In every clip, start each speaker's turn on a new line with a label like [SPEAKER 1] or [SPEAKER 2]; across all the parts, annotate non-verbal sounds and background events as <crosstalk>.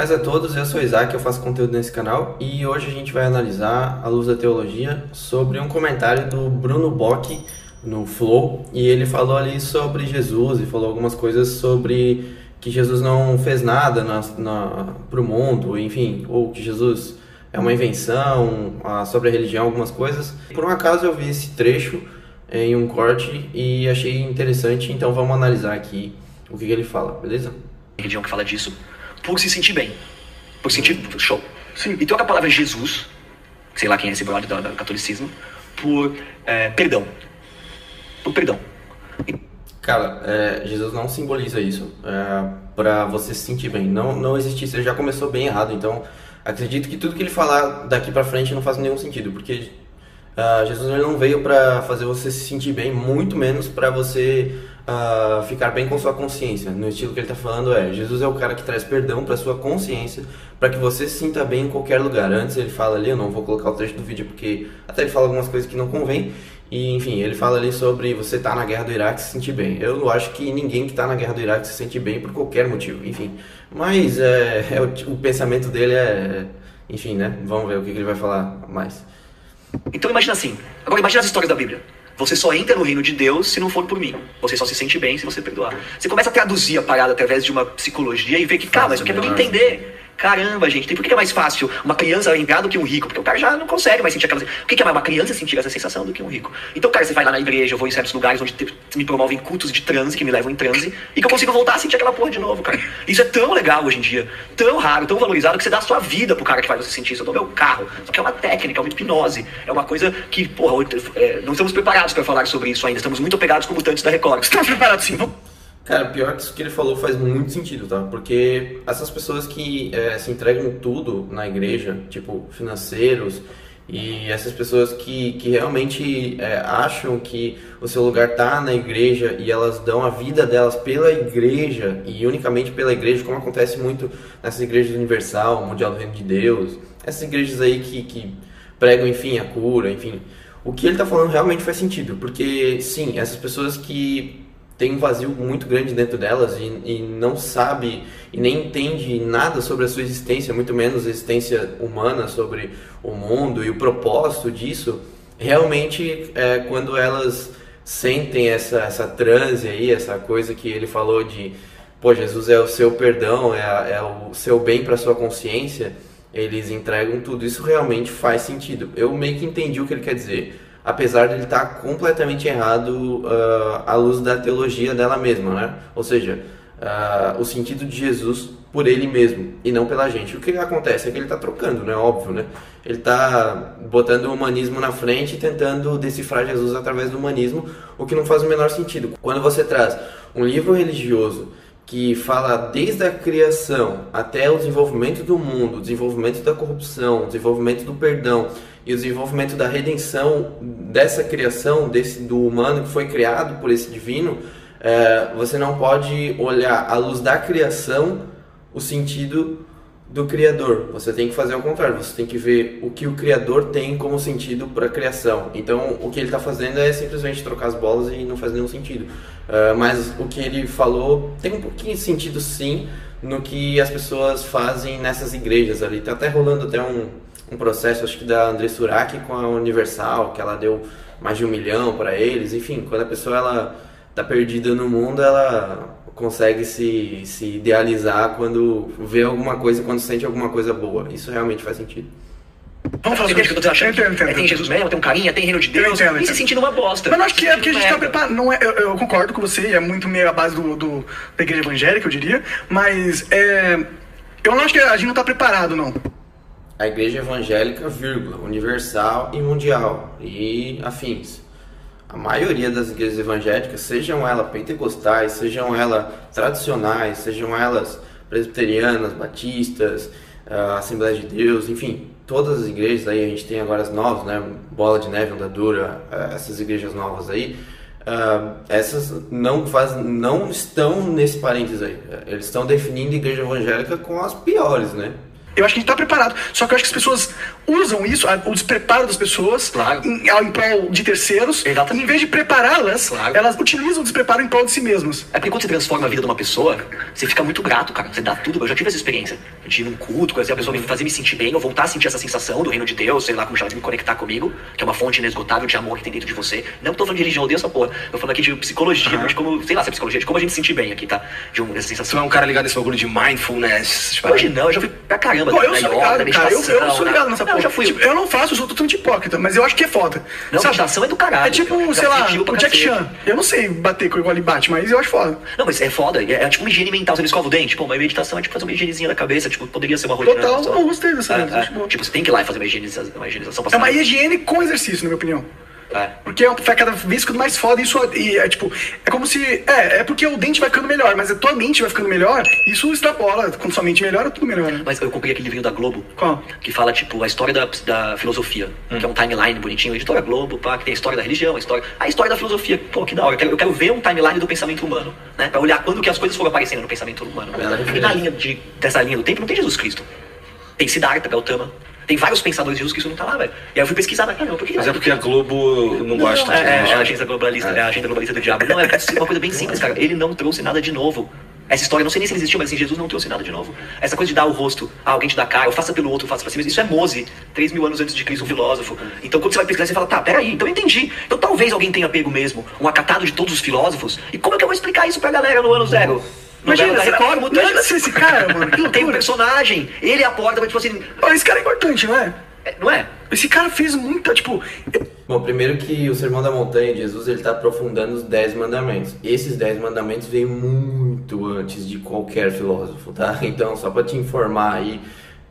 [SPEAKER 1] Paz a todos, eu sou Isaac, eu faço conteúdo nesse canal e hoje a gente vai analisar, à luz da teologia, sobre um comentário do Bruno Bock no Flow e ele falou ali sobre Jesus e falou algumas coisas sobre que Jesus não fez nada na, na, pro mundo, enfim, ou que Jesus é uma invenção, sobre a religião, algumas coisas. Por um acaso eu vi esse trecho em um corte e achei interessante, então vamos analisar aqui o que, que ele fala, beleza?
[SPEAKER 2] Religião que fala disso por se sentir bem. Por sentir show. Sim. E troca a palavra Jesus, sei lá quem é esse brother do, do catolicismo, por é, perdão. Por perdão.
[SPEAKER 1] Cara, é, Jesus não simboliza isso é, para você se sentir bem. Não, não existe isso. Ele já começou bem errado. Então, acredito que tudo que ele falar daqui para frente não faz nenhum sentido, porque uh, Jesus ele não veio para fazer você se sentir bem, muito menos para você uh, ficar bem com sua consciência. No estilo que ele está falando é, Jesus é o cara que traz perdão para sua consciência, para que você se sinta bem em qualquer lugar. Antes ele fala ali, eu não vou colocar o trecho do vídeo porque até ele fala algumas coisas que não convém. E enfim, ele fala ali sobre você estar tá na guerra do Iraque se sentir bem. Eu acho que ninguém que está na guerra do Iraque se sente bem por qualquer motivo, enfim. Mas é, <laughs> é o, o, pensamento dele é. Enfim, né? Vamos ver o que, que ele vai falar mais.
[SPEAKER 2] Então imagina assim. Agora imagina as histórias da Bíblia. Você só entra no reino de Deus se não for por mim. Você só se sente bem se você perdoar. Você começa a traduzir a parada através de uma psicologia e ver que, cara, mas eu quero entender. Caramba, gente, por que é mais fácil uma criança lembrar do que um rico? Porque o cara já não consegue mais sentir aquela. Por que é mais uma criança sentir essa sensação do que um rico? Então, cara, você vai lá na igreja, eu vou em certos lugares onde me promovem cultos de transe, que me levam em transe, e que eu consigo voltar a sentir aquela porra de novo, cara. Isso é tão legal hoje em dia, tão raro, tão valorizado, que você dá a sua vida pro cara que faz você sentir isso. Eu dou meu carro. Só que é uma técnica, é uma hipnose. É uma coisa que, porra, é, não estamos preparados para falar sobre isso ainda. Estamos muito apegados como tantos da Record. Estamos preparados sim, vamos.
[SPEAKER 1] Cara, pior que isso que ele falou faz muito sentido, tá? Porque essas pessoas que é, se entregam tudo na igreja, tipo financeiros, e essas pessoas que, que realmente é, acham que o seu lugar tá na igreja e elas dão a vida delas pela igreja e unicamente pela igreja, como acontece muito nessas igrejas universal, mundial do reino de Deus, essas igrejas aí que, que pregam, enfim, a cura, enfim. O que ele está falando realmente faz sentido, porque sim, essas pessoas que tem um vazio muito grande dentro delas e, e, não sabe e nem entende nada sobre a sua existência, muito menos a existência humana, sobre o mundo e o propósito disso, realmente é quando elas sentem essa, essa transe aí, essa coisa que ele falou de, pô, Jesus é o seu perdão, é, é o seu bem para sua consciência, eles entregam tudo. Isso realmente faz sentido. Eu meio que entendi o que ele quer dizer apesar de ele estar completamente errado uh, à luz da teologia dela mesma, né? Ou seja, uh, o sentido de Jesus por ele mesmo e não pela gente. O que acontece é que ele está trocando, né? Óbvio, né? Ele está botando o humanismo na frente e tentando decifrar Jesus através do humanismo, o que não faz o menor sentido. Quando você traz um livro religioso que fala desde a criação até o desenvolvimento do mundo, o desenvolvimento da corrupção, o desenvolvimento do perdão e o desenvolvimento da redenção dessa criação, desse do humano que foi criado por esse divino, é, você não pode olhar à luz da criação o sentido do Criador. Você tem que fazer ao contrário, você tem que ver o que o Criador tem como sentido para a criação. Então, o que ele está fazendo é simplesmente trocar as bolas e não faz nenhum sentido. Uh, mas o que ele falou tem um pouquinho de sentido, sim, no que as pessoas fazem nessas igrejas ali. Está até rolando até um, um processo, acho que da André Surak com a Universal, que ela deu mais de um milhão para eles. Enfim, quando a pessoa ela está perdida no mundo, ela consegue se, se idealizar quando vê alguma coisa, quando sente alguma coisa boa. Isso realmente faz sentido.
[SPEAKER 2] Vamos falar sobre o que eu tô achando? Entendo, entendo, é, tem Jesus mesmo, tem um carinha, tem reino de Deus, entendo, e se sentindo uma bosta.
[SPEAKER 3] Mas acho que é porque a gente tá preparado. Não é, eu, eu, concordo com você, é muito meio a base do, do, da igreja evangélica, eu diria, mas é, eu não acho que a gente não tá preparado, não.
[SPEAKER 1] A igreja evangélica, vírgula, universal e mundial, e afins a maioria das igrejas evangélicas, sejam elas pentecostais, sejam elas tradicionais, sejam elas presbiterianas, batistas, uh, Assembleia de Deus, enfim, todas as igrejas aí, a gente tem agora as novas, né, Bola de Neve, Andadura, uh, essas igrejas novas aí, uh, essas não, faz, não estão nesse parênteses aí, eles estão definindo igreja evangélica com as piores, né,
[SPEAKER 3] Eu acho que a gente tá preparado. Só que eu acho que as pessoas usam isso, o despreparo das pessoas,
[SPEAKER 2] Claro.
[SPEAKER 3] em, em prol de terceiros.
[SPEAKER 2] Exatamente.
[SPEAKER 3] Em vez de prepará-las,
[SPEAKER 2] Claro.
[SPEAKER 3] elas utilizam o despreparo em prol de si mesmas.
[SPEAKER 2] É porque quando você transforma a vida de uma pessoa, você fica muito grato, cara. Você dá tudo. Eu já tive essa experiência. De ir num culto, a pessoa, me fazer me sentir bem, eu voltar a sentir essa sensação do reino de Deus, sei lá como chama, de me conectar comigo, que é uma fonte inesgotável de amor que tem dentro de você. Não tô falando de religião, eu odeio essa porra. Tô falando aqui de psicologia, de como, sei lá, se é psicologia, de como a gente se sentir bem aqui, tá? De um, dessa
[SPEAKER 4] Você
[SPEAKER 2] sensação.
[SPEAKER 4] não é um cara ligado nesse bagulho de mindfulness, essas
[SPEAKER 2] Hoje não, eu já fui pra caramba.
[SPEAKER 3] Pô, eu
[SPEAKER 2] na
[SPEAKER 3] sou ligado,
[SPEAKER 2] na
[SPEAKER 3] cara. Eu, eu sou
[SPEAKER 2] na-
[SPEAKER 3] ligado nessa
[SPEAKER 2] Não,
[SPEAKER 3] porra.
[SPEAKER 2] eu já fui.
[SPEAKER 3] Tipo, eu não faço, eu sou totalmente hipócrita, mas eu acho que é foda.
[SPEAKER 2] Não,
[SPEAKER 3] sabe?
[SPEAKER 2] meditação é do caralho.
[SPEAKER 3] É tipo,
[SPEAKER 2] Eu
[SPEAKER 3] sei lá,
[SPEAKER 2] pra
[SPEAKER 3] o Jack. Chan. Eu não sei bater com igual ele bate, mas eu acho foda.
[SPEAKER 2] Não, mas é foda. É, é tipo uma higiene mental. Você não escova o dente. Pô, mas meditação é tipo fazer uma higienezinha da cabeça. Tipo, poderia ser uma rotina.
[SPEAKER 3] Total, eu gostei dessa,
[SPEAKER 2] É, é. Tipo, você tem que ir lá e fazer uma higienização, uma higienização
[SPEAKER 3] É uma higiene com exercício, na minha opinião.
[SPEAKER 2] É.
[SPEAKER 3] Porque é- vai cada vez ficando mais foda isso e é tipo, é como se. É, é porque o dente vai ficando melhor, mas a tua mente vai ficando melhor, isso extrapola. Quando sua mente melhora, tudo melhora.
[SPEAKER 2] Mas eu comprei aquele livrinho da Globo.
[SPEAKER 3] Qual?
[SPEAKER 2] Que fala, tipo, a história da, da filosofia. Que é um timeline bonitinho. Editora Globo, pá, que tem a história da religião, a história... A história da filosofia. Pô, que da hora. Eu quero, eu quero ver um timeline do pensamento humano. Né? Pra olhar quando que as coisas foram aparecendo no pensamento humano. E na linha de, dessa linha do tempo não tem Jesus Cristo. Tem Siddhartha, Gautama. Tem vários pensadores de Jesus Cristo não tá lá, velho. E aí eu fui pesquisar, mas caramba, por que
[SPEAKER 4] Mas é porque a Globo não gosta
[SPEAKER 2] é,
[SPEAKER 4] de
[SPEAKER 2] é, é a agenda globalista, é. a agenda globalista do diabo. Não, é uma coisa bem simples, cara. Ele não trouxe nada de novo. Essa história, não sei nem se ele existiu, mas assim, Jesus não trouxe nada de novo. Essa coisa de dar o rosto, ah, alguém te dá cara, eu faça pelo outro, faça pra si mesmo. Isso é Mose, 3 mil anos antes de Cristo, um filósofo. Então quando você vai pesquisar, você fala, tá, peraí, então eu entendi. Então talvez alguém tenha pego mesmo um acatado de todos os filósofos. E como é que eu vou explicar isso pra galera no ano zero? No
[SPEAKER 3] Imagina,
[SPEAKER 2] Belo da
[SPEAKER 3] será-
[SPEAKER 2] Record,
[SPEAKER 3] imagina se esse cara, mano, que <laughs>
[SPEAKER 2] Tem um personagem, ele é a porta, mas tipo assim,
[SPEAKER 3] Pô, esse cara é importante, não é?
[SPEAKER 2] é, não é?
[SPEAKER 3] Esse cara fez muita, tipo.
[SPEAKER 1] Bom, primeiro que o Sermão da Montanha de Jesus ele está aprofundando os dez mandamentos. Esses dez mandamentos vêm muito antes de qualquer filósofo, tá? <laughs> Então, só para te informar aí,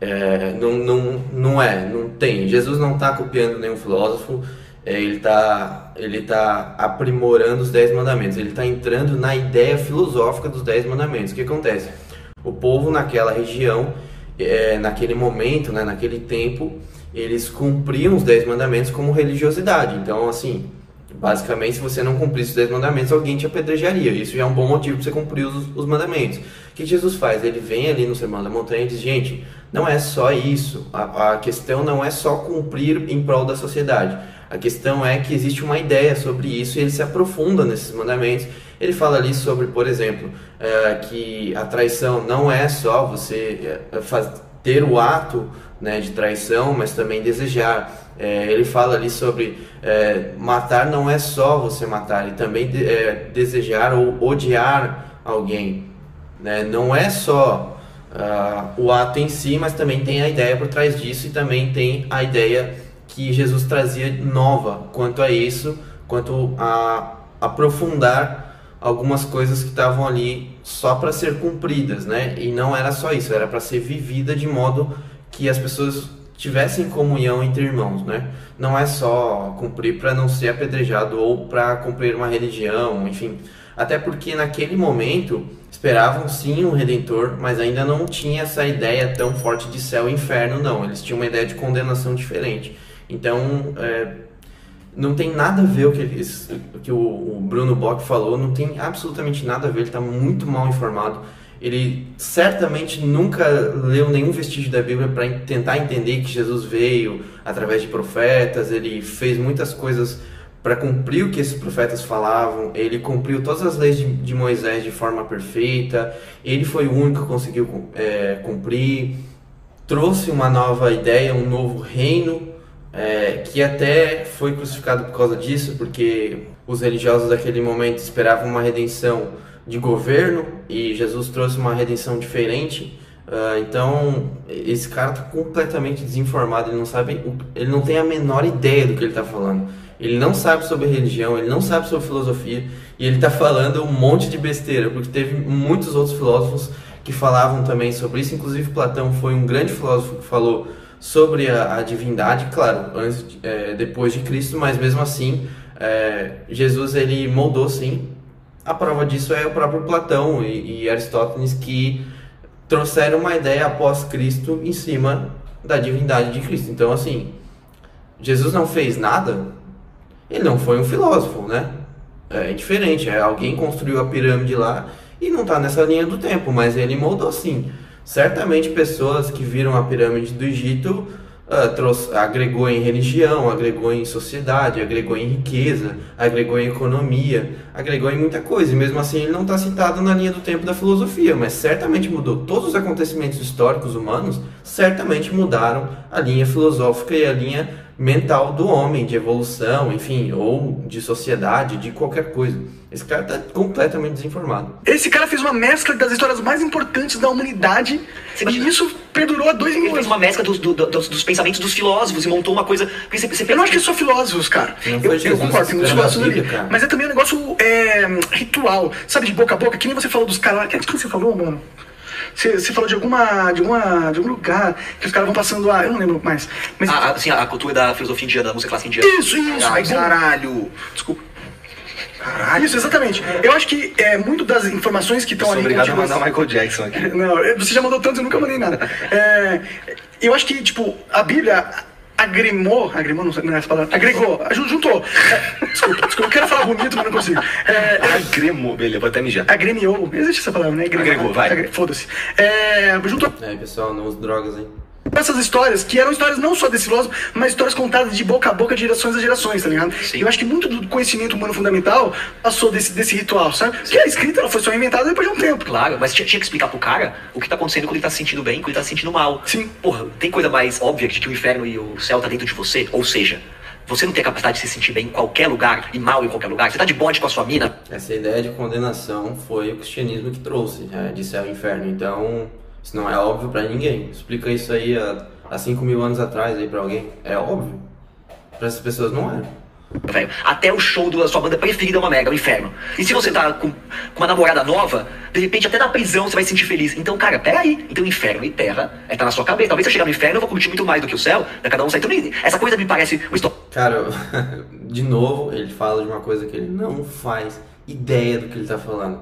[SPEAKER 1] é, não, não, não é, não tem. Jesus não está copiando nenhum filósofo, é, ele está ele tá aprimorando os dez mandamentos, ele está entrando na ideia filosófica dos dez mandamentos. O que acontece? O povo naquela região, é, naquele momento, né, naquele tempo, eles cumpriam os dez mandamentos como religiosidade. Então, assim, basicamente, se você não cumprisse os dez mandamentos, alguém te apedrejaria. Isso já é um bom motivo para você cumprir os, os mandamentos. O que Jesus faz? Ele vem ali no Sermão da Montanha e diz: gente, não é só isso. A, a questão não é só cumprir em prol da sociedade. A questão é que existe uma ideia sobre isso e ele se aprofunda nesses mandamentos. Ele fala ali sobre, por exemplo, eh, que a traição não é só você eh, ter o ato né, de traição, mas também desejar. Eh, ele fala ali sobre matar não é só você matar, e também de- desejar ou odiar alguém. Né? Não é só ah, o ato em si, mas também tem a ideia por trás disso e também tem a ideia que Jesus trazia nova quanto a isso, quanto a aprofundar algumas coisas que estavam ali só para ser cumpridas, né? E não era só isso, era para ser vivida de modo que as pessoas tivessem comunhão entre irmãos, né? Não é só cumprir para não ser apedrejado ou para cumprir uma religião, enfim. Até porque naquele momento esperavam sim um redentor, mas ainda não tinha essa ideia tão forte de céu e inferno, não. Eles tinham uma ideia de condenação diferente. Então, é, não tem nada a ver o que, eles, o, que o, Bruno Bock falou, não tem absolutamente nada a ver, ele está muito mal informado. Ele certamente nunca leu nenhum vestígio da Bíblia para tentar entender que Jesus veio através de profetas, ele fez muitas coisas para cumprir o que esses profetas falavam, ele cumpriu todas as leis de, de Moisés de forma perfeita, ele foi o único que conseguiu é, cumprir, trouxe uma nova ideia, um novo reino, é, que até foi crucificado por causa disso, porque os religiosos daquele momento esperavam uma redenção de governo e Jesus trouxe uma redenção diferente. Uh, então, esse cara está completamente desinformado, ele não sabe, ele não tem a menor ideia do que ele está falando. Ele não sabe sobre religião, ele não sabe sobre filosofia e ele está falando um monte de besteira, porque teve muitos outros filósofos que falavam também sobre isso, inclusive Platão foi um grande filósofo que falou sobre a, a divindade, claro, antes, é, depois de Cristo, mas mesmo assim é, Jesus ele moldou sim. A prova disso é o próprio Platão e, e Aristóteles que trouxeram uma ideia após Cristo em cima da divindade de Cristo. Então assim, Jesus não fez nada, ele não foi um filósofo, né? É diferente, é alguém construiu a pirâmide lá e não está nessa linha do tempo, mas ele moldou sim. Certamente pessoas que viram a pirâmide do Egito ah, trouxe, agregou em religião, agregou em sociedade, agregou em riqueza, agregou em economia, agregou em muita coisa. E mesmo assim ele não está citado na linha do tempo da filosofia, mas certamente mudou. Todos os acontecimentos históricos humanos certamente mudaram a linha filosófica e a linha mental do homem, de evolução, enfim, ou de sociedade, de qualquer coisa. Esse cara tá completamente desinformado.
[SPEAKER 3] Esse cara fez uma mescla das histórias mais importantes da humanidade e isso perdurou há dois mil
[SPEAKER 2] Ele fez
[SPEAKER 3] anos.
[SPEAKER 2] uma mescla dos, do- dos, dos pensamentos dos filósofos e montou uma coisa. Você, você
[SPEAKER 3] Eu
[SPEAKER 2] pensa
[SPEAKER 3] não acho que é só filósofos, cara.
[SPEAKER 1] Não
[SPEAKER 3] Eu, eu concordo, tem muitos
[SPEAKER 1] que
[SPEAKER 3] filósofos ali.
[SPEAKER 1] cara.
[SPEAKER 3] Mas é também um negócio é, ritual, sabe, de boca a boca. Que nem você falou dos caras. Quem que você falou, mano? Você, falou de alguma, de alguma. de algum lugar que os caras vão passando a. Eu não lembro mais. Mas.
[SPEAKER 2] a, a- assim, a cultura da filosofia indiana, da música clássica indiana.
[SPEAKER 3] Isso, isso.
[SPEAKER 4] Ai,
[SPEAKER 3] bom.
[SPEAKER 4] caralho.
[SPEAKER 3] Desculpa. Caralho. Isso, exatamente. Eu acho que é, muito das informações que estão ali.
[SPEAKER 4] obrigado a mandar Michael Jackson aqui.
[SPEAKER 3] Não, você já mandou tanto, eu nunca mandei nada. <laughs> É, eu acho que, tipo, a Bíblia agrimou, agrimou, não sei não é essa palavra, agregou, ju- juntou. É, desculpa, desculpa, eu quero falar bonito, mas não consigo. É,
[SPEAKER 4] Agremou, beleza, vou até mijar.
[SPEAKER 3] agremiou, existe essa palavra, né?
[SPEAKER 4] Agregou, vai.
[SPEAKER 3] Agre- Foda-se. É, juntou
[SPEAKER 1] É, pessoal, não use drogas, hein?
[SPEAKER 3] Essas histórias, que eram histórias não só desse filósofo, mas histórias contadas de boca a boca, de gerações a gerações, tá ligado?
[SPEAKER 2] Sim.
[SPEAKER 3] Eu acho que muito do conhecimento humano fundamental passou desse, desse ritual, sabe? Que a escrita ela foi só inventada depois de um tempo.
[SPEAKER 2] Claro, mas tinha, tinha que explicar pro cara o que tá acontecendo quando ele tá se sentindo bem e quando ele tá se sentindo mal.
[SPEAKER 3] Sim.
[SPEAKER 2] Porra, tem coisa mais óbvia de que o inferno e o céu tá dentro de você? Ou seja, você não tem a capacidade de se sentir bem em qualquer lugar e mal em qualquer lugar. Você tá de bonde com a sua mina.
[SPEAKER 1] Essa ideia de condenação foi o cristianismo que trouxe, né, de céu e inferno. Então, isso não é óbvio pra ninguém. Explica isso aí há, há 5 mil anos atrás aí pra alguém. É óbvio. Pra essas pessoas não é.
[SPEAKER 2] velho. Até o show da sua banda preferida é uma merda, é o inferno. E se você tá com, uma namorada nova, de repente até na prisão você vai se sentir feliz. Então, cara, peraí. Então, inferno e terra é tá na sua cabeça. Talvez se eu chegar no inferno eu vou curtir muito mais do que o céu. Né? Cada um sai. Então, essa coisa me parece uma história.
[SPEAKER 1] Cara, <laughs> de novo, ele fala de uma coisa que ele não faz ideia do que ele tá falando.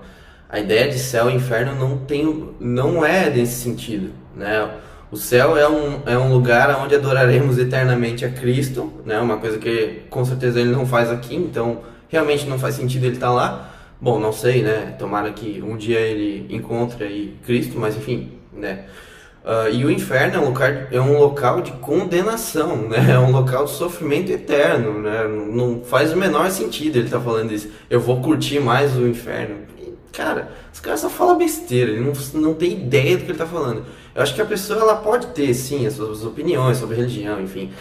[SPEAKER 1] A ideia de céu e inferno não tem, não é nesse sentido, né? O céu é um, é um lugar onde adoraremos eternamente a Cristo, né? Uma coisa que com certeza ele não faz aqui, então realmente não faz sentido ele estar lá. Bom, não sei, né? Tomara que um dia ele encontre aí Cristo, mas enfim, né? Ah, e o inferno é um, é um local de condenação, né? É um local de sofrimento eterno, né? Não faz o menor sentido ele estar falando isso. Eu vou curtir mais o inferno. Cara, os caras só falam besteira, ele não, não tem ideia do que ele tá falando. Eu acho que a pessoa ela pode ter, sim, as suas opiniões sobre religião, enfim.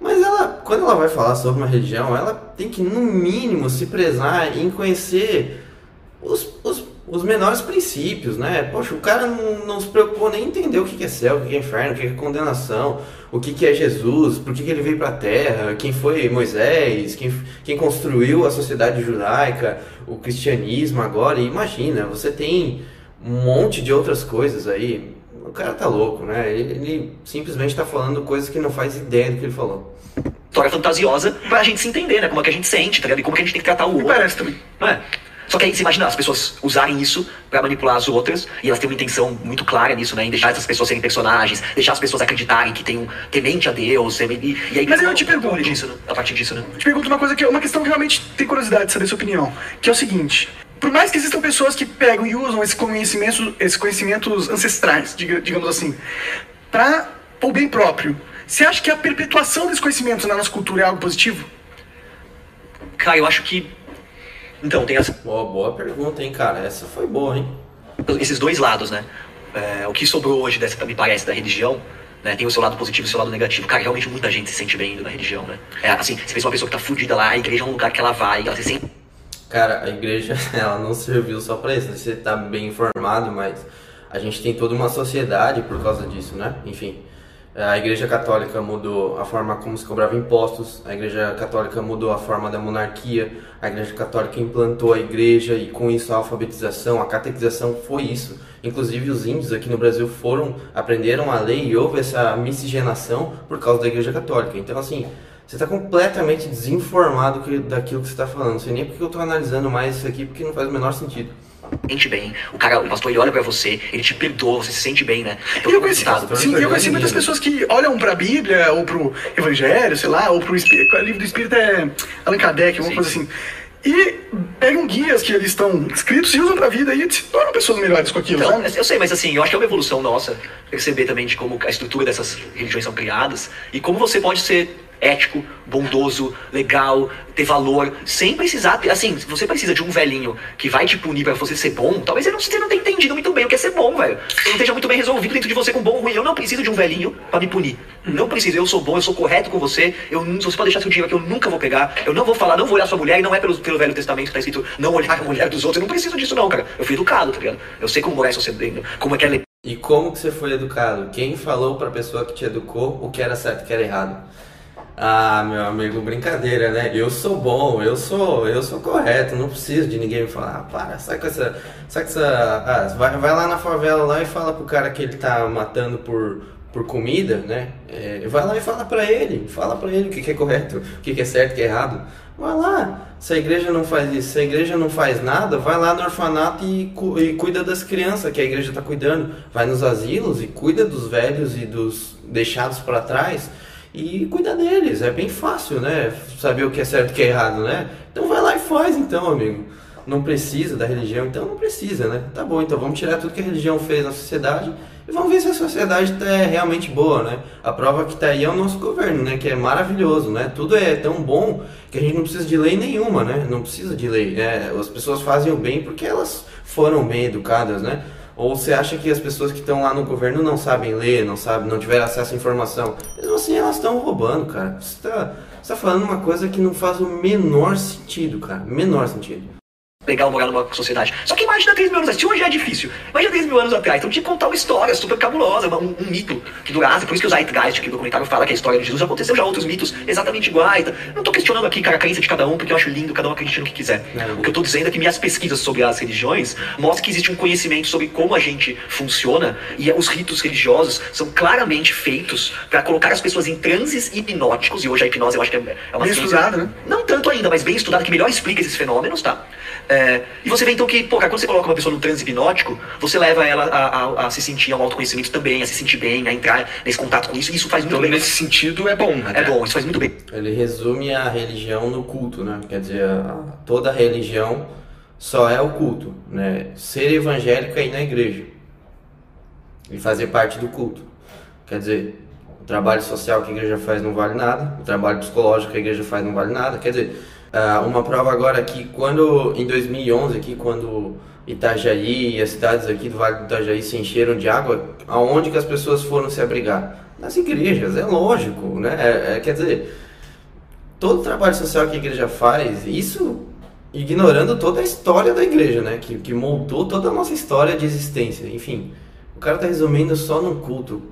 [SPEAKER 1] Mas ela, quando ela vai falar sobre uma religião, ela tem que, no mínimo, se prezar em conhecer os, os, os menores princípios, né? Poxa, o cara não, não se preocupou nem em entender o que é céu, o que é inferno, o que é condenação, o que é Jesus, por que ele veio pra terra, quem foi Moisés, quem, quem construiu a sociedade judaica, o cristianismo agora. E imagina, você tem um monte de outras coisas aí. O cara tá louco, né? Ele, ele simplesmente tá falando coisas que não faz ideia do que ele falou.
[SPEAKER 2] história fantasiosa pra gente se entender, né? Como é que a gente sente, tá ligado? E como que a gente tem que tratar o
[SPEAKER 3] Me
[SPEAKER 2] outro.
[SPEAKER 3] parece também.
[SPEAKER 2] Não é? Só que aí você imagina as pessoas usarem isso pra manipular as outras e elas têm uma intenção muito clara nisso, né? Em deixar essas pessoas serem personagens, deixar as pessoas acreditarem que tem um temente a Deus. E, e aí
[SPEAKER 3] Mas eu te pergunto.
[SPEAKER 2] disso, né? A partir disso, né?
[SPEAKER 3] Eu te pergunto uma coisa que é uma questão que realmente tem curiosidade de saber sua opinião, que é o seguinte: por mais que existam pessoas que pegam e usam esse conhecimento, esses conhecimentos ancestrais, diga- digamos assim, para o bem próprio, você acha que a perpetuação desse conhecimento na nossa cultura é algo positivo?
[SPEAKER 2] Cara, eu acho que. Então, tem essa-
[SPEAKER 1] Boa, boa pergunta, hein, cara? Essa foi boa, hein?
[SPEAKER 2] esses dois lados, né? É, o que sobrou hoje, dessa, me parece, da religião, né? Tem o seu lado positivo e o seu lado negativo. Cara, realmente muita gente se sente bem indo na religião, né? É, assim, você vê uma pessoa que tá fudida lá, a igreja é um lugar que ela vai, ela se sente
[SPEAKER 1] Cara, a igreja, <laughs> ela não serviu só pra isso. Você tá bem informado, mas a gente tem toda uma sociedade por causa disso, né? Enfim, a igreja católica mudou a forma como se cobrava impostos, a igreja católica mudou a forma da monarquia, a igreja católica implantou a igreja e com isso a alfabetização, a catequização foi isso. Inclusive os índios aqui no Brasil foram, aprenderam a lei e houve essa miscigenação por causa da igreja católica. Então assim, você está completamente desinformado daquilo que você está falando. Não sei nem porque eu estou analisando mais isso aqui, porque não faz o menor sentido.
[SPEAKER 2] Sente bem. O cara, o pastor, ele olha pra você, ele te perdoa, você se sente bem, né?
[SPEAKER 3] E eu conheci,
[SPEAKER 2] resultado.
[SPEAKER 3] sim, eu conheci muitas pessoas que olham pra Bíblia, ou pro Evangelho, sei lá, ou pro Espírito. O livro do Espírito é Allan Kardec, alguma
[SPEAKER 2] Sim.
[SPEAKER 3] coisa assim. e pegam guias que eles estão escritos e usam pra vida e se tornam pessoas melhores com aquilo,
[SPEAKER 2] Então,
[SPEAKER 3] sabe?
[SPEAKER 2] eu sei, mas assim, eu acho que é uma evolução nossa perceber também de como a estrutura dessas religiões são criadas e como você pode ser ético, bondoso, legal, ter valor, sem precisar ter, assim, se você precisa de um velhinho que vai te punir pra você ser bom, talvez você não, você não tenha entendido muito bem o que é ser bom, velho. Você não esteja muito bem resolvido dentro de você com bom ou ruim. Eu não preciso de um velhinho pra me punir. Não preciso, eu sou bom, eu sou correto com você, eu, você pode deixar seu dinheiro aqui, eu nunca vou pegar, eu não vou falar, não vou olhar sua mulher, e não é pelo, pelo Velho Testamento que tá escrito não olhar a mulher dos outros, eu não preciso disso não, cara. Eu fui educado, tá ligado? Eu sei como em sociedade, como é que é
[SPEAKER 1] E como que você foi educado? Quem falou pra pessoa que te educou o que era certo e o que era errado? Ah, meu amigo, brincadeira, né? Eu sou bom, eu sou, eu sou correto, não preciso de ninguém me falar, ah, para, sai com essa, sai com essa, ah, vai, vai lá na favela lá e fala pro cara que ele tá matando por, por comida, né? É, vai lá e fala pra ele, fala pra ele o que, que é correto, o que, que é certo, o que é errado. Vai lá, se a igreja não faz isso, se a igreja não faz nada, vai lá no orfanato e, cu- e cuida das crianças que a igreja está cuidando. Vai nos asilos e cuida dos velhos e dos deixados para trás e cuida deles. É bem fácil, né? Saber o que é certo e o que é errado, né? Então vai lá e faz, então, amigo. Não precisa da religião, então não precisa, né? Tá bom, então vamos tirar tudo que a religião fez na sociedade e vamos ver se a sociedade tá é realmente boa, né? A prova que tá aí é o nosso governo, né? Que é maravilhoso, né? Tudo é tão bom que a gente não precisa de lei nenhuma, né? Não precisa de lei. É, as pessoas fazem o bem porque elas foram bem educadas, né? Ou você acha que as pessoas que estão lá no governo não sabem ler, não sabem, não tiveram acesso à informação? Mesmo assim, elas estão roubando, cara. Você tá, você tá falando uma coisa que não faz o menor sentido, cara. Menor sentido.
[SPEAKER 2] Legal morar numa sociedade. Só que imagina 3 mil anos atrás. Se hoje é difícil, imagina 3 mil anos atrás. Então tinha que contar uma história super cabulosa, um, um mito que durasse. Por isso que o Zeitgeist aqui no documentário fala que a história de Jesus aconteceu já outros mitos exatamente iguais. Não tô questionando aqui, cara, a crença de cada um, porque eu acho lindo cada um acredita no que quiser.
[SPEAKER 1] Não.
[SPEAKER 2] O que eu tô dizendo é que minhas pesquisas sobre as religiões mostram que existe um conhecimento sobre como a gente funciona e os ritos religiosos são claramente feitos para colocar as pessoas em transes hipnóticos. E hoje a hipnose eu acho que é é uma
[SPEAKER 3] Bem
[SPEAKER 2] ciência-
[SPEAKER 3] estudada, né?
[SPEAKER 2] não tanto ainda, mas bem estudado, que melhor explica esses fenômenos, tá? É, e você vê então que, pô, cara, quando você coloca uma pessoa num transe hipnótico, você leva ela a, a- a se sentir ao autoconhecimento também, a se sentir bem, a entrar nesse contato com isso, e isso faz muito
[SPEAKER 4] Então,
[SPEAKER 2] bem.
[SPEAKER 4] nesse sentido, é bom.
[SPEAKER 2] É bom, isso faz muito bem.
[SPEAKER 1] Ele resume a religião no culto, né? Quer dizer, a- toda religião só é o culto, né? Ser evangélico é ir na igreja e fazer parte do culto. Quer dizer, o trabalho social que a igreja faz não vale nada, o trabalho psicológico que a igreja faz não vale nada. Quer dizer, ah, uma prova agora aqui, quando em 2011 aqui, quando Itajaí e as cidades aqui do Vale do Itajaí se encheram de água, aonde que as pessoas foram se abrigar? Nas igrejas, é lógico, né? É- é- quer dizer, todo o trabalho social que a igreja faz, isso ignorando toda a história da igreja, né? Que, que moldou toda a nossa história de existência. Enfim, o cara tá resumindo só num culto.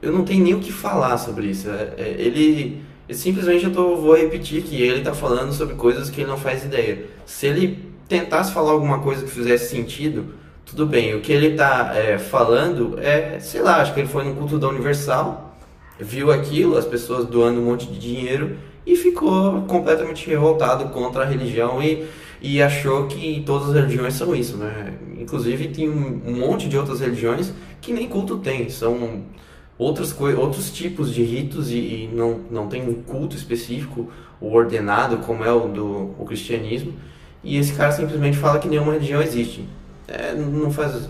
[SPEAKER 1] Eu não tenho nem o que falar sobre isso. É- é- ele, ele simplesmente eu tô, vou repetir que ele tá falando sobre coisas que ele não faz ideia. Se ele tentasse falar alguma coisa que fizesse sentido, tudo bem. O que ele tá é, falando é, sei lá, acho que ele foi no culto da Universal, viu aquilo, as pessoas doando um monte de dinheiro e ficou completamente revoltado contra a religião e, e achou que todas as religiões são isso, né? Inclusive tem um, um monte de outras religiões que nem culto tem, são outras coi- outros tipos de ritos e, e não, não tem um culto específico ou ordenado como é o do o cristianismo e esse cara simplesmente fala que nenhuma religião existe. É, não faz.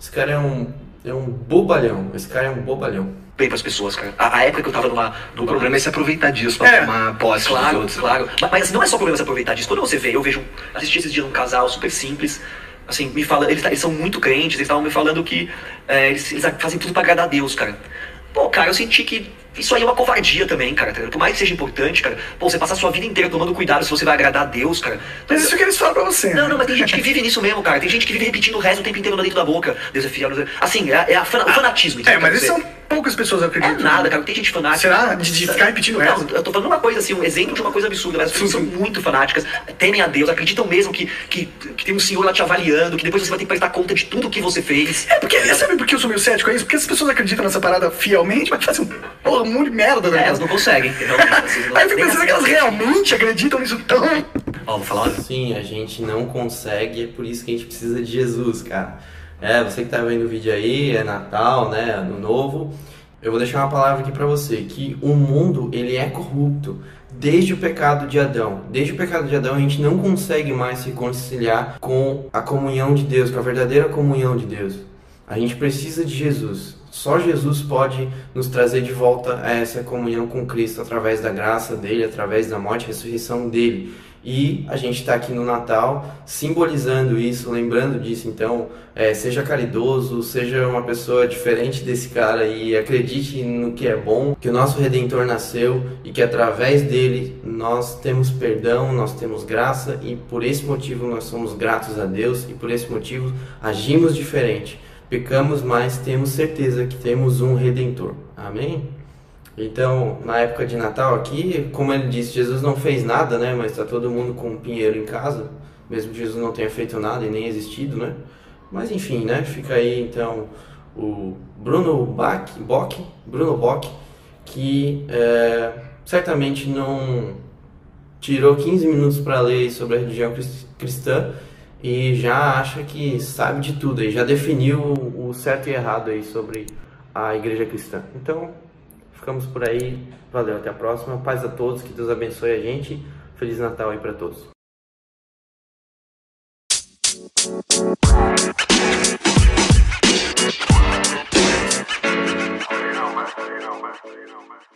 [SPEAKER 1] Esse cara é um é um bobalhão. Esse cara é um bobalhão.
[SPEAKER 2] Bem pras pessoas, cara. A, a época que eu tava numa.
[SPEAKER 4] O
[SPEAKER 2] numa-
[SPEAKER 4] problema é se aproveitar disso pra
[SPEAKER 3] É.
[SPEAKER 4] tomar posse
[SPEAKER 2] Claro,
[SPEAKER 4] outros.
[SPEAKER 2] claro. Mas, mas não é só problema se aproveitar disso. Quando você vê, eu vejo. Assisti esses dias um casal super simples. Assim, me fala, eles, eles são muito crentes, eles estavam me falando que é, eles, eles fazem tudo pra agradar a Deus, cara. Pô, cara, eu senti que isso aí é uma covardia também, cara. Por mais que seja importante, cara. Pô, você passar a sua vida inteira tomando cuidado se você vai agradar a Deus, cara.
[SPEAKER 3] Mas isso que eles falam pra você.
[SPEAKER 2] Não, não, mas tem gente que vive nisso mesmo, cara. Tem gente que vive repetindo o resto o tempo inteiro dentro da boca. Deus é fiel. Deus é... Assim, é, é a fana- o fanatismo.
[SPEAKER 3] É, mas
[SPEAKER 2] dizer,
[SPEAKER 3] são poucas pessoas
[SPEAKER 2] é
[SPEAKER 3] acreditam.
[SPEAKER 2] nada, cara. Tem gente fanática.
[SPEAKER 3] Será? De- de ficar repetindo
[SPEAKER 2] Não,
[SPEAKER 3] resto?
[SPEAKER 2] eu tô falando uma coisa assim, um exemplo de uma coisa absurda. Mas as pessoas são muito fanáticas, temem a Deus, acreditam mesmo que, que, que tem um senhor lá te avaliando, que depois você vai ter que prestar conta de tudo que você fez.
[SPEAKER 3] É porque, sabe por que eu sou meio cético? É isso? Porque as pessoas acreditam nessa parada fielmente, mas fazem um, porra, um monte de merda, né?
[SPEAKER 2] É, elas não conseguem. realmente, <laughs> não-
[SPEAKER 3] Aí eu fico pensando que elas realmente acreditam nisso tão.
[SPEAKER 2] Ó, vou falar.
[SPEAKER 1] Sim, a gente não consegue, é por isso que a gente precisa de Jesus, cara. É, você que tá vendo o vídeo aí, é Natal, né, Ano Novo. Eu vou deixar uma palavra aqui pra você, que o mundo, ele é corrupto. desde o pecado de Adão. Desde o pecado de Adão a gente não consegue mais se reconciliar com a comunhão de Deus, com a verdadeira comunhão de Deus. A gente precisa de Jesus. Só Jesus pode nos trazer de volta a essa comunhão com Cristo através da graça dele, através da morte e ressurreição dele. E a gente está aqui no Natal simbolizando isso, lembrando disso. Então, é, seja caridoso, seja uma pessoa diferente desse cara e acredite no que é bom, que o nosso Redentor nasceu e que através dele nós temos perdão, nós temos graça e por esse motivo nós somos gratos a Deus e por esse motivo agimos diferente. Pecamos, mas temos certeza que temos um Redentor. Amém? Então, na época de Natal aqui, como ele disse, Jesus não fez nada, né? Mas está todo mundo com um pinheiro em casa, mesmo que Jesus não tenha feito nada e nem existido, né? Mas enfim, né? Fica aí então o Bruno Bach, Bock, Bruno Bock, que é, certamente não tirou 15 minutos para ler sobre a religião cristã e já acha que sabe de tudo e já definiu o certo e errado aí sobre a igreja cristã. Então, Ficamos por aí. Valeu, até a próxima. Paz a todos, que Deus abençoe a gente. Feliz Natal aí para todos. You know, man. You know, man.